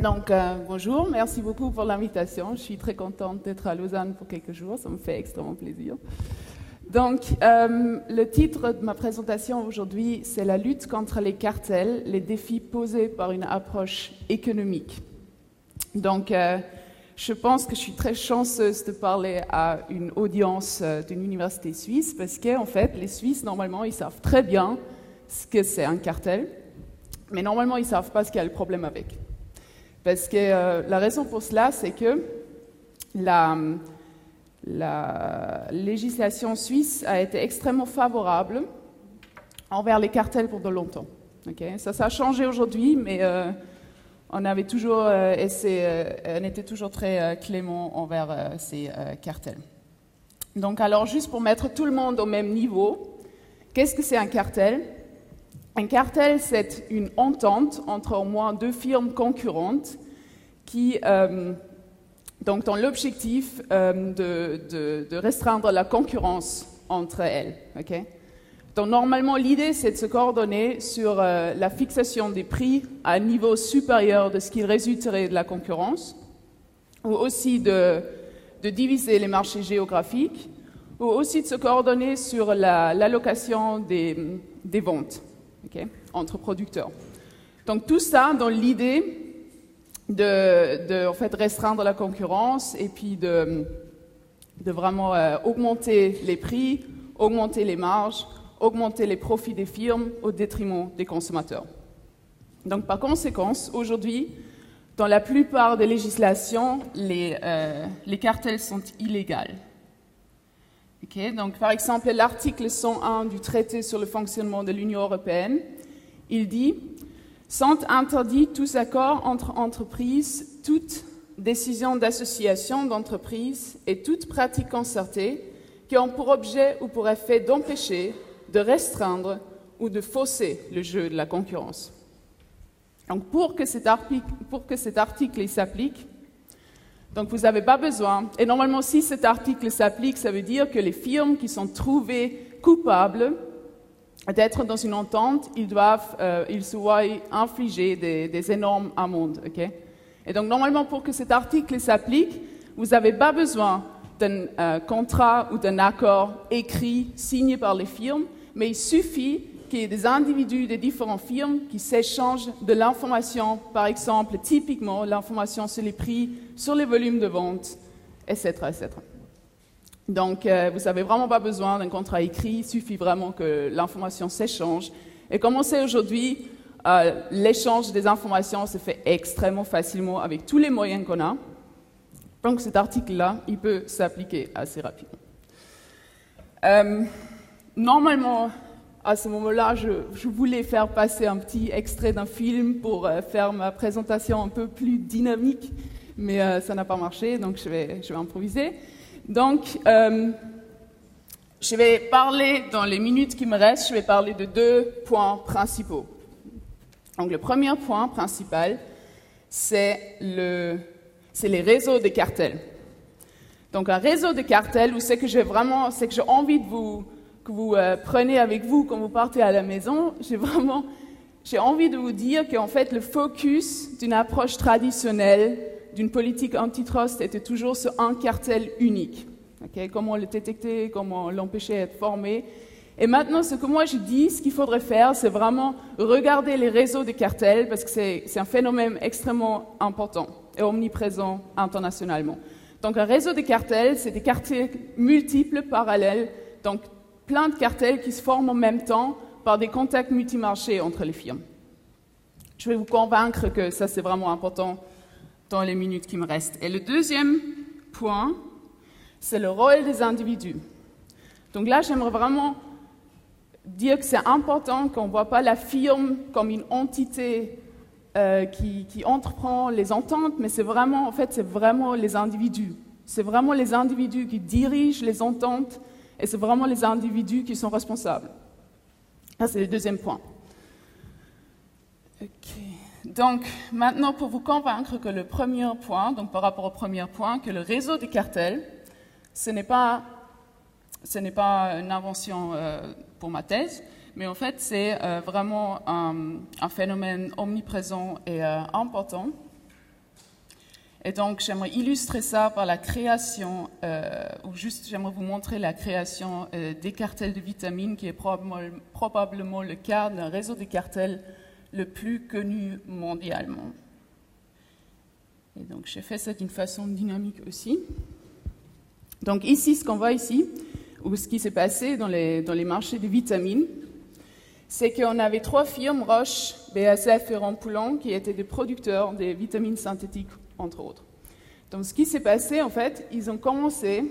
Donc, euh, bonjour, merci beaucoup pour l'invitation. Je suis très contente d'être à Lausanne pour quelques jours, ça me fait extrêmement plaisir. Donc, euh, le titre de ma présentation aujourd'hui, c'est La lutte contre les cartels, les défis posés par une approche économique. Donc, euh, je pense que je suis très chanceuse de parler à une audience d'une université suisse parce qu'en fait, les Suisses, normalement, ils savent très bien ce que c'est un cartel, mais normalement, ils ne savent pas ce qu'il y a le problème avec. Parce que euh, la raison pour cela, c'est que la, législation suisse a été extrêmement favorable envers les cartels pour de longtemps. Ça, ça a changé aujourd'hui, mais euh, on avait toujours euh, on était toujours très clément envers ces cartels. Donc, alors, juste pour mettre tout le monde au même niveau, qu'est-ce que c'est un cartel? Un cartel, c'est une entente entre au moins deux firmes concurrentes qui, euh, donc, ont l'objectif euh, de, restreindre la concurrence entre elles. donc, normalement, l'idée, c'est de se coordonner sur euh, la fixation des prix à un niveau supérieur de ce qui résulterait de la concurrence, ou aussi de, diviser les marchés géographiques, ou aussi de se coordonner sur l'allocation des ventes entre producteurs. Donc tout ça dans l'idée de, restreindre la concurrence et puis de, vraiment euh, augmenter les prix, augmenter les marges, augmenter les profits des firmes au détriment des consommateurs. Donc par conséquent, aujourd'hui, dans la plupart des législations, les, euh, cartels sont donc, par exemple, l'article 101 du traité sur le fonctionnement de l'Union européenne il dit Sont interdits tous accords entre entreprises, toute décision d'association d'entreprises et toute pratique concertée qui ont pour objet ou pour effet d'empêcher, de restreindre ou de fausser le jeu de la concurrence. Donc pour que cet article s'applique, donc vous n'avez pas besoin, et normalement si cet article s'applique, ça veut dire que les firmes qui sont trouvées coupables d'être dans une entente, ils doivent, euh, ils se voient infliger des, énormes amendes. et donc, normalement, pour que cet article s'applique, vous n'avez pas besoin d'un euh, contrat ou d'un accord écrit, signé par les firmes, mais il suffit des individus des différentes firmes qui s'échangent de l'information, par exemple, typiquement l'information sur les prix, sur les volumes de vente, etc. etc. Donc, euh, vous n'avez vraiment pas besoin d'un contrat écrit, il suffit vraiment que l'information s'échange. Et comme on sait aujourd'hui, euh, l'échange des informations se fait extrêmement facilement avec tous les moyens qu'on a. Donc, cet article-là, il peut s'appliquer assez rapidement. Euh, normalement, à ce moment-là, je, voulais faire passer un petit extrait d'un film pour faire ma présentation un peu plus dynamique, mais ça n'a pas marché, donc je vais, je vais improviser. Donc, euh, je vais parler, dans les minutes qui me restent, je vais parler de deux points principaux. Donc, le premier point principal, c'est le, les réseaux de cartels. Donc, un réseau de cartels où c'est que j'ai vraiment, c'est que j'ai envie de vous, que vous euh, prenez avec vous quand vous partez à la maison. J'ai vraiment, j'ai envie de vous dire qu'en fait, le focus d'une approche traditionnelle d'une politique antitrust était toujours sur un cartel unique. comment le détecter, comment l'empêcher d'être formé. Et maintenant, ce que moi je dis, ce qu'il faudrait faire, c'est vraiment regarder les réseaux de cartels, parce que c'est un phénomène extrêmement important et omniprésent internationalement. Donc un réseau de cartels, c'est des cartels multiples, parallèles, donc plein de cartels qui se forment en même temps par des contacts multimarchés entre les firmes. Je vais vous convaincre que ça c'est vraiment important dans les minutes qui me restent. Et le deuxième point, c'est le rôle des individus. Donc là, j'aimerais vraiment dire que c'est important qu'on ne voit pas la firme comme une entité euh, qui, qui, entreprend les ententes, mais c'est vraiment, en fait, c'est vraiment les individus. C'est vraiment les individus qui dirigent les ententes et c'est vraiment les individus qui sont responsables. Ça, c'est le deuxième point. Donc, maintenant, pour vous convaincre que le premier point, donc par rapport au premier point, que le réseau des cartels, ce n'est pas, ce n'est pas une invention euh, pour ma thèse, mais en fait, c'est euh, vraiment un, phénomène omniprésent et euh, important. Et donc, j'aimerais illustrer ça par la création, euh, ou juste j'aimerais vous montrer la création euh, des cartels de vitamines, qui est probablement, le cas d'un réseau de cartels le plus connu mondialement. Et donc, j'ai fait ça d'une façon dynamique aussi. Donc, ici, ce qu'on voit ici, ou ce qui s'est passé dans les, marchés de vitamines, c'est qu'on avait trois firmes, Roche, BASF et Rampoulon, qui étaient des producteurs des vitamines synthétiques, entre autres. Donc, ce qui s'est passé, en fait, ils ont commencé,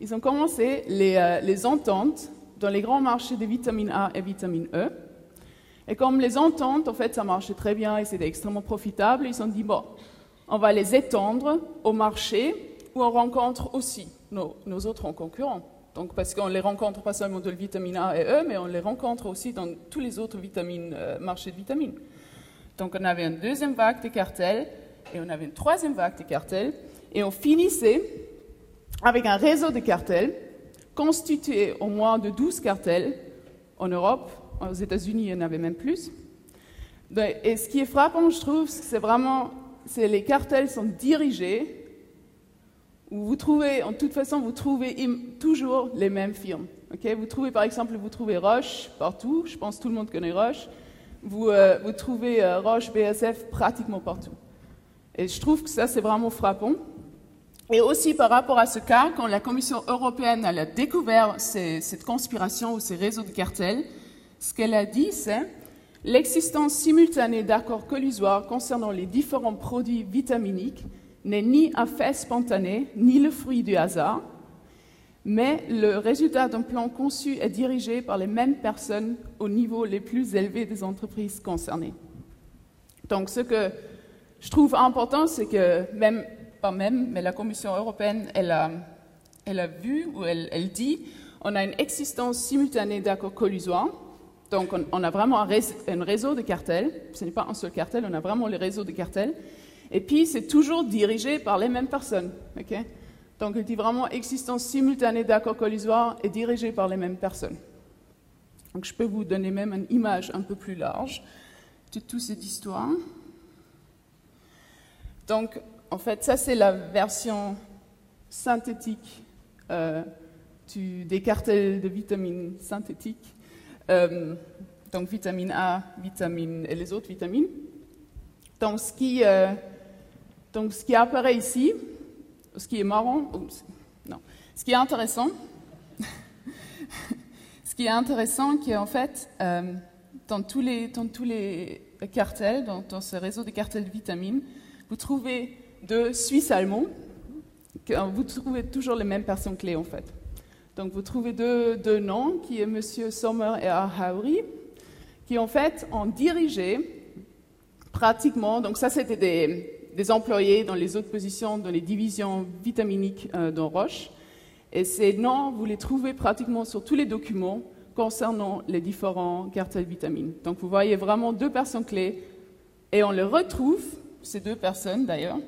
ils ont commencé les, euh, ententes dans les grands marchés de vitamine A et vitamine E. Et comme les ententes, en fait, ça marchait très bien et c'était extrêmement profitable, ils ont dit, bon, on va les étendre au marché où on rencontre aussi nos, autres concurrents. Donc, parce qu'on les rencontre pas seulement dans le vitamine A et E, mais on les rencontre aussi dans tous les autres euh, marchés de vitamines. Donc, on avait une deuxième vague de cartels et on avait une troisième vague de cartels et on finissait avec un réseau de cartels constitué au moins de 12 cartels en Europe, aux États-Unis, il y en avait même plus. Et ce qui est frappant, je trouve, c'est vraiment, c'est les cartels sont dirigés vous trouvez, en toute façon, vous trouvez toujours les mêmes firmes. vous trouvez, par exemple, vous trouvez Roche partout. Je pense que tout le monde connaît Roche. Vous, euh, vous trouvez euh, Roche BSF pratiquement partout. Et je trouve que ça, c'est vraiment frappant. Et aussi par rapport à ce cas, quand la Commission européenne a découvert cette conspiration ou ces réseaux de cartels, ce qu'elle a dit, c'est l'existence simultanée d'accords collusoires concernant les différents produits vitaminiques n'est ni un fait spontané, ni le fruit du hasard, mais le résultat d'un plan conçu et dirigé par les mêmes personnes au niveau les plus élevés des entreprises concernées. Donc ce que je trouve important, c'est que même, pas même, mais la Commission européenne, elle a, elle a vu, ou elle, dit, on a une existence simultanée d'accords collusoires, donc on, a vraiment un, un réseau de cartels, ce n'est pas un seul cartel, on a vraiment le réseau de cartels, et puis, c'est toujours dirigé par les mêmes personnes. Donc, il dit vraiment existence simultanée d'accords collisoires et dirigé par les mêmes personnes. Donc, je peux vous donner même une image un peu plus large de toute cette histoire. Donc, en fait, ça, c'est la version synthétique euh, des cartels de vitamines synthétiques. Euh, donc, vitamine A, vitamine et les autres vitamines. Donc, ce qui. Euh, donc, ce qui apparaît ici, ce qui est marrant, non, ce qui est intéressant, ce qui est intéressant, qui est en fait, euh, dans, tous les, cartels, dans, ce réseau de cartels de vitamines, vous trouvez deux Suisses allemands, vous trouvez toujours les mêmes personnes clés en fait. Donc, vous trouvez deux, noms, qui est M. Sommer et Hauri, qui en fait ont dirigé pratiquement, donc ça c'était des, des employés dans les autres positions, dans les divisions vitaminiques euh, dans Roche. Et ces noms, vous les trouvez pratiquement sur tous les documents concernant les différents cartels vitamines. Donc vous voyez vraiment deux personnes clés, et on les retrouve, ces deux personnes d'ailleurs,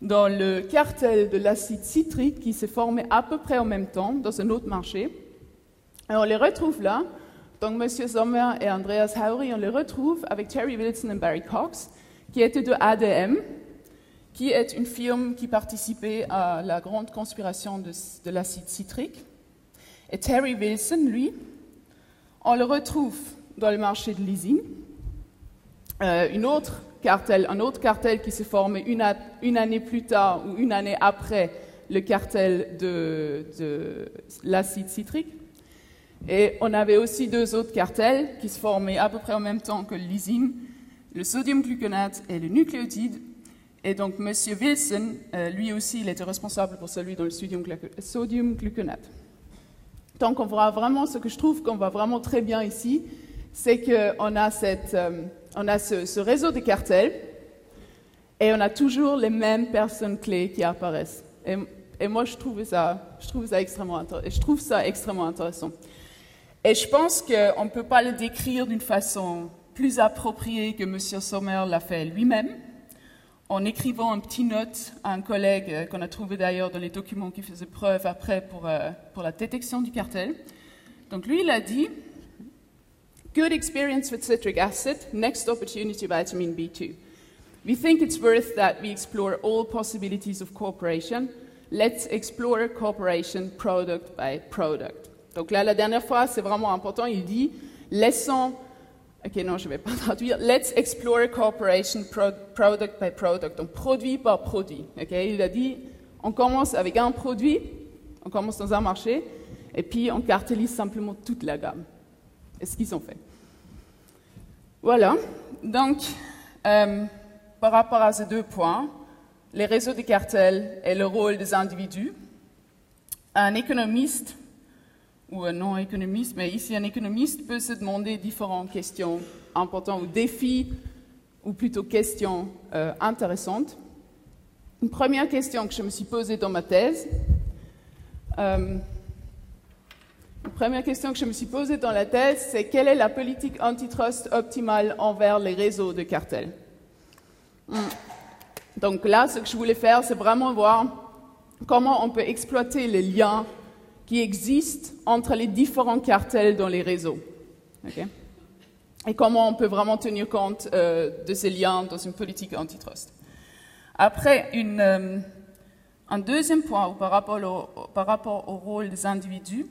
dans le cartel de l'acide citrique qui s'est formé à peu près en même temps dans un autre marché. Et on les retrouve là. Donc M. Sommer et Andreas Haury, on les retrouve avec Terry Wilson et Barry Cox, qui étaient de ADM, qui est une firme qui participait à la grande conspiration de, l'acide citrique. Et Terry Wilson, lui, on le retrouve dans le marché de leasing. Euh, autre cartel, un autre cartel qui s'est formé une, année plus tard ou une année après le cartel de, de l'acide citrique. Et on avait aussi deux autres cartels qui se formaient à peu près en même temps que le leasing, le sodium gluconate et le nucléotide, et donc, M. Wilson, euh, lui aussi, il était responsable pour celui dans le sodium, gluconate. Donc, on voit vraiment, ce que je trouve qu'on voit vraiment très bien ici, c'est qu'on a, cette, euh, on a ce, réseau de cartels et on a toujours les mêmes personnes clés qui apparaissent. Et, moi, je trouve, ça, je, trouve ça extrêmement je trouve ça extrêmement intéressant. Et je pense qu'on ne peut pas le décrire d'une façon plus appropriée que M. Sommer l'a fait lui-même en écrivant un petit note à un collègue euh, qu'on a trouvé d'ailleurs dans les documents qui faisaient preuve après pour, euh, pour la détection du cartel. Donc lui, il a dit Good experience with citric acid, next opportunity vitamin B2. We think it's worth that we explore all possibilities of cooperation. Let's explore cooperation product by product. Donc là, la dernière fois, c'est vraiment important. Il dit, laissons. Ok, non, je ne vais pas traduire. Let's explore cooperation pro- product by product. Donc produit par produit. Ok, il a dit, on commence avec un produit, on commence dans un marché, et puis on cartélise simplement toute la gamme. Et ce qu'ils ont fait. Voilà. Donc, euh, par rapport à ces deux points, les réseaux de cartels et le rôle des individus, un économiste ou un non-économiste, mais ici un économiste peut se demander différentes questions importantes ou défis, ou plutôt questions euh, intéressantes. Une première question que je me suis posée dans ma thèse, euh, première question que je me suis posée dans la thèse, c'est quelle est la politique antitrust optimale envers les réseaux de cartels? Hmm. Donc là, ce que je voulais faire, c'est vraiment voir comment on peut exploiter les liens qui existent entre les différents cartels dans les réseaux. Ok? Et comment on peut vraiment tenir compte euh, de ces liens dans une politique antitrust. Après, euh, un deuxième point par rapport, au, par rapport au rôle des individus,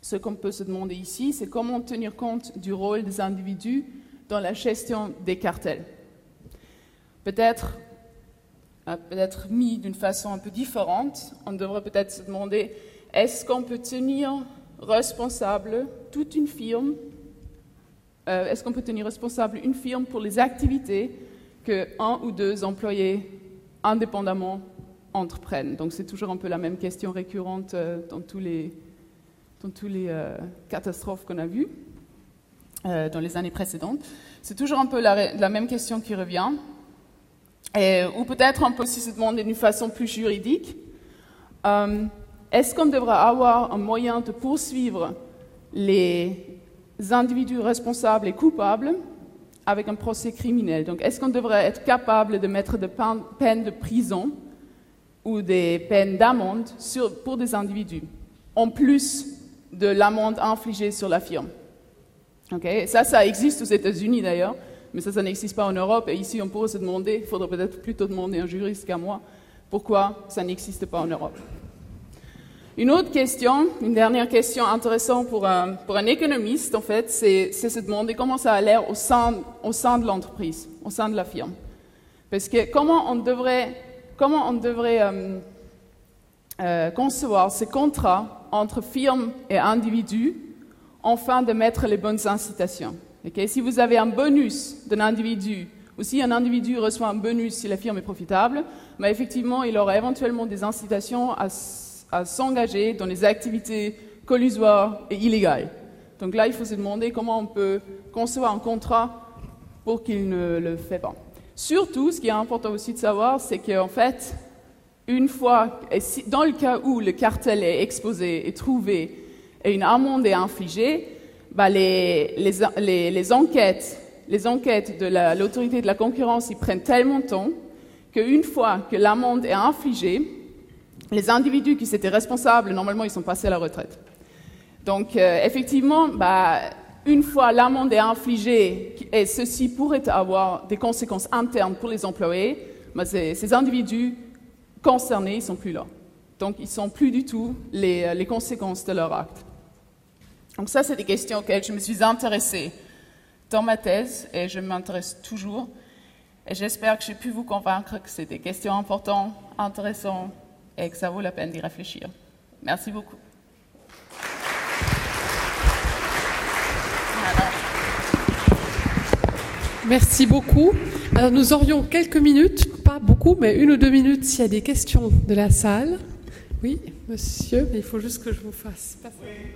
ce qu'on peut se demander ici, c'est comment tenir compte du rôle des individus dans la gestion des cartels. Peut-être peut-être mis d'une façon un peu différente, on devrait peut-être se demander est-ce qu'on peut tenir responsable toute une firme euh, Est-ce qu'on peut tenir responsable une firme pour les activités que un ou deux employés indépendamment entreprennent? Donc c'est toujours un peu la même question récurrente euh, dans tous les, euh, catastrophes qu'on a vues dans les années précédentes. C'est toujours un peu la, même question qui revient. Ou peut-être on peut aussi se demander d'une façon plus juridique, est-ce qu'on devrait avoir un moyen de poursuivre les individus responsables et coupables avec un procès criminel? Donc est-ce qu'on devrait être capable de mettre des peines de prison ou des peines d'amende pour des individus, en plus de l'amende infligée sur la firme? Okay? Ça, ça existe aux États-Unis d'ailleurs mais ça, ça n'existe pas en Europe. Et ici, on pourrait se demander, il faudrait peut-être plutôt demander à un juriste qu'à moi, pourquoi ça n'existe pas en Europe. Une autre question, une dernière question intéressante pour un, pour un économiste, en fait, c'est se demander comment ça a l'air au sein, au sein de l'entreprise, au sein de la firme. Parce que comment on devrait, comment on devrait euh, euh, concevoir ces contrats entre firme et individu afin de mettre les bonnes incitations? Si vous avez un bonus d'un individu, ou si un individu reçoit un bonus si la firme est profitable, mais effectivement, il aura éventuellement des incitations à, à s'engager dans des activités collusoires et illégales. Donc là, il faut se demander comment on peut concevoir un contrat pour qu'il ne le fait pas. Surtout, ce qui est important aussi de savoir, c'est qu'en fait, une fois, dans le cas où le cartel est exposé et trouvé et une amende est infligée, bah, les, enquêtes, les enquêtes de l'autorité de la concurrence ils prennent tellement de temps qu'une fois que l'amende est infligée, les individus qui s'étaient responsables, normalement, ils sont passés à la retraite. Donc, euh, effectivement, bah, une fois l'amende est infligée, et ceci pourrait avoir des conséquences internes pour les employés, bah, ces, individus concernés, ils sont plus là. Donc, ils ne sont plus du tout les, les conséquences de leur acte. Donc ça, c'est des questions auxquelles je me suis intéressée dans ma thèse et je m'intéresse toujours. Et j'espère que j'ai pu vous convaincre que c'est des questions importantes, intéressantes et que ça vaut la peine d'y réfléchir. Merci beaucoup. Merci beaucoup. Alors nous aurions quelques minutes, pas beaucoup, mais une ou deux minutes s'il y a des questions de la salle. Oui, monsieur, mais il faut juste que je vous fasse passer. Oui.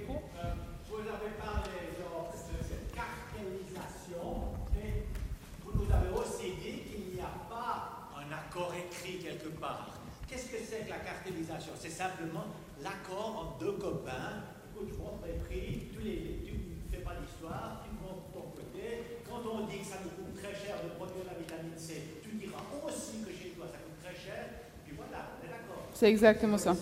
Vous avez parlé donc, de cette cartélisation, mais vous nous avez aussi dit qu'il n'y a pas un accord écrit quelque part. Qu'est-ce que c'est que la cartélisation C'est simplement l'accord entre deux copains. Écoute, je prix, tu ne fais pas l'histoire, tu montres ton côté. Quand on dit que ça nous coûte très cher de produire la vitamine C, tu diras aussi que chez toi ça coûte très cher, puis voilà, on est d'accord. C'est exactement ça.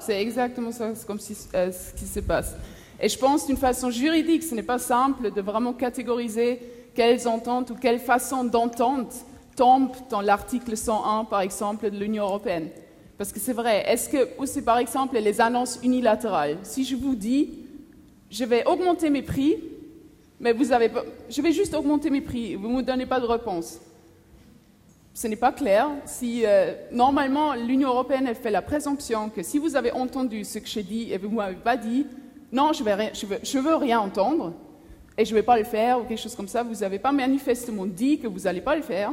C'est exactement ça, c'est comme si, euh, ce qui se passe. Et je pense d'une façon juridique, ce n'est pas simple de vraiment catégoriser quelles ententes ou quelles façons d'entente tombe dans l'article 101, par exemple, de l'Union européenne. Parce que c'est vrai, est-ce que, ou par exemple les annonces unilatérales. Si je vous dis, je vais augmenter mes prix, mais vous avez pas, je vais juste augmenter mes prix, vous ne me donnez pas de réponse. Ce n'est pas clair. Si, euh, normalement, l'Union européenne elle fait la présomption que si vous avez entendu ce que j'ai dit et vous ne m'avez pas dit, non, je, je, veux, veux rien entendre et je ne vais pas le faire ou quelque chose comme ça, vous n'avez pas manifestement dit que vous n'allez pas le faire,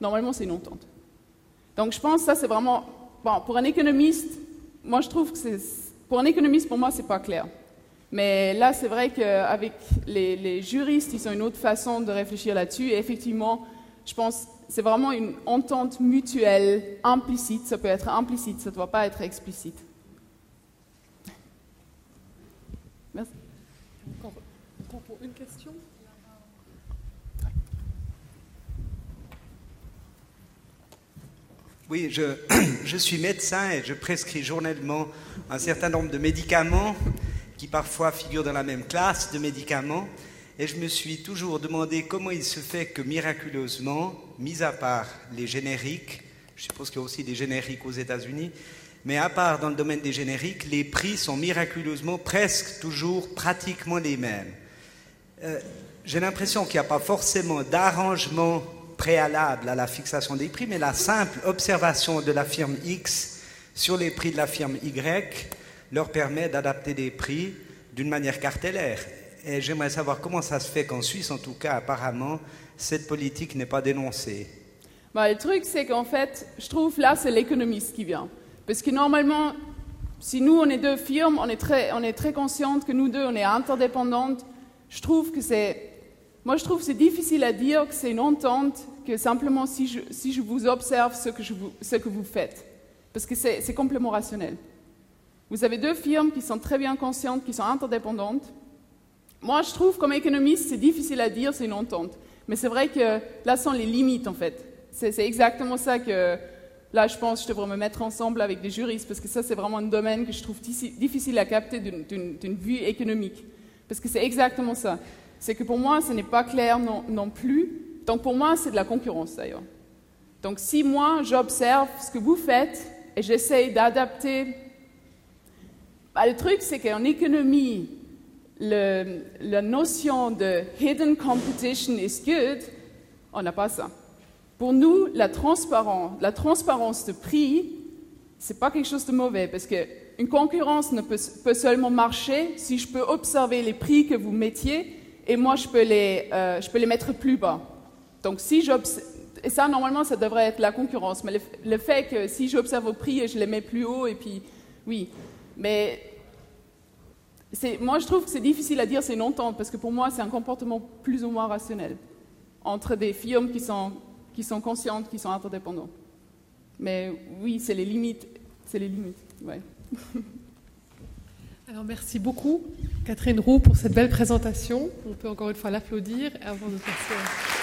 normalement c'est une entente. Donc je pense que ça c'est vraiment, bon, pour un économiste, moi je trouve que c'est, pour un économiste, pour moi c'est pas clair. Mais là, c'est vrai qu'avec les, juristes, ils ont une autre façon de réfléchir là-dessus. Et effectivement, je pense que c'est vraiment une entente mutuelle implicite. Ça peut être implicite, ça ne doit pas être explicite. Merci. Encore pour une question? Oui, je, suis médecin et je prescris journellement un certain nombre de médicaments qui parfois figurent dans la même classe de médicaments. Et je me suis toujours demandé comment il se fait que miraculeusement, mis à part les génériques, je suppose qu'il y a aussi des génériques aux États-Unis, mais à part dans le domaine des génériques, les prix sont miraculeusement presque toujours pratiquement les mêmes. Euh, J'ai l'impression qu'il n'y a pas forcément d'arrangement préalable à la fixation des prix, mais la simple observation de la firme X sur les prix de la firme Y leur permet d'adapter des prix d'une manière cartellaire. Et j'aimerais savoir comment ça se fait qu'en Suisse, en tout cas, apparemment, cette politique n'est pas dénoncée. Bah, le truc, c'est qu'en fait, je trouve là, c'est l'économiste qui vient. Parce que normalement, si nous, on est deux firmes, on est très, on est très consciente que nous deux, on est interdépendantes. Je trouve que c'est. Moi, je trouve que c'est difficile à dire que c'est une entente que simplement si je, si je vous observe ce que, vous, ce que vous faites. Parce que c'est complètement rationnel. Vous avez deux firmes qui sont très bien conscientes, qui sont interdépendantes. Moi, je trouve, comme économiste, c'est difficile à dire, c'est une entente. Mais c'est vrai que là sont les limites, en fait. C'est exactement ça que, là, je pense, je devrais me mettre ensemble avec des juristes, parce que ça, c'est vraiment un domaine que je trouve difficile à capter d'une vue économique. Parce que c'est exactement ça. C'est que pour moi, ce n'est pas clair non, plus. Donc pour moi, c'est de la concurrence, d'ailleurs. Donc si moi, j'observe ce que vous faites et j'essaye d'adapter bah, le truc, c'est qu'en économie, la notion de hidden competition is good, on n'a pas ça. Pour nous, la transparence, de prix, c'est pas quelque chose de mauvais parce que une concurrence ne peut, seulement marcher si je peux observer les prix que vous mettiez et moi je peux les, euh, je peux les mettre plus bas. Donc si et ça normalement ça devrait être la concurrence, mais le, fait que si j'observe vos prix et je les mets plus haut et puis oui, mais moi, je trouve que c'est difficile à dire c'est une entente, parce que pour moi, c'est un comportement plus ou moins rationnel entre des firmes qui sont, qui sont conscientes, qui sont interdépendantes. Mais oui, c'est les limites. C'est les limites, ouais. Alors merci beaucoup, Catherine Roux, pour cette belle présentation. On peut encore une fois l'applaudir avant de passer à...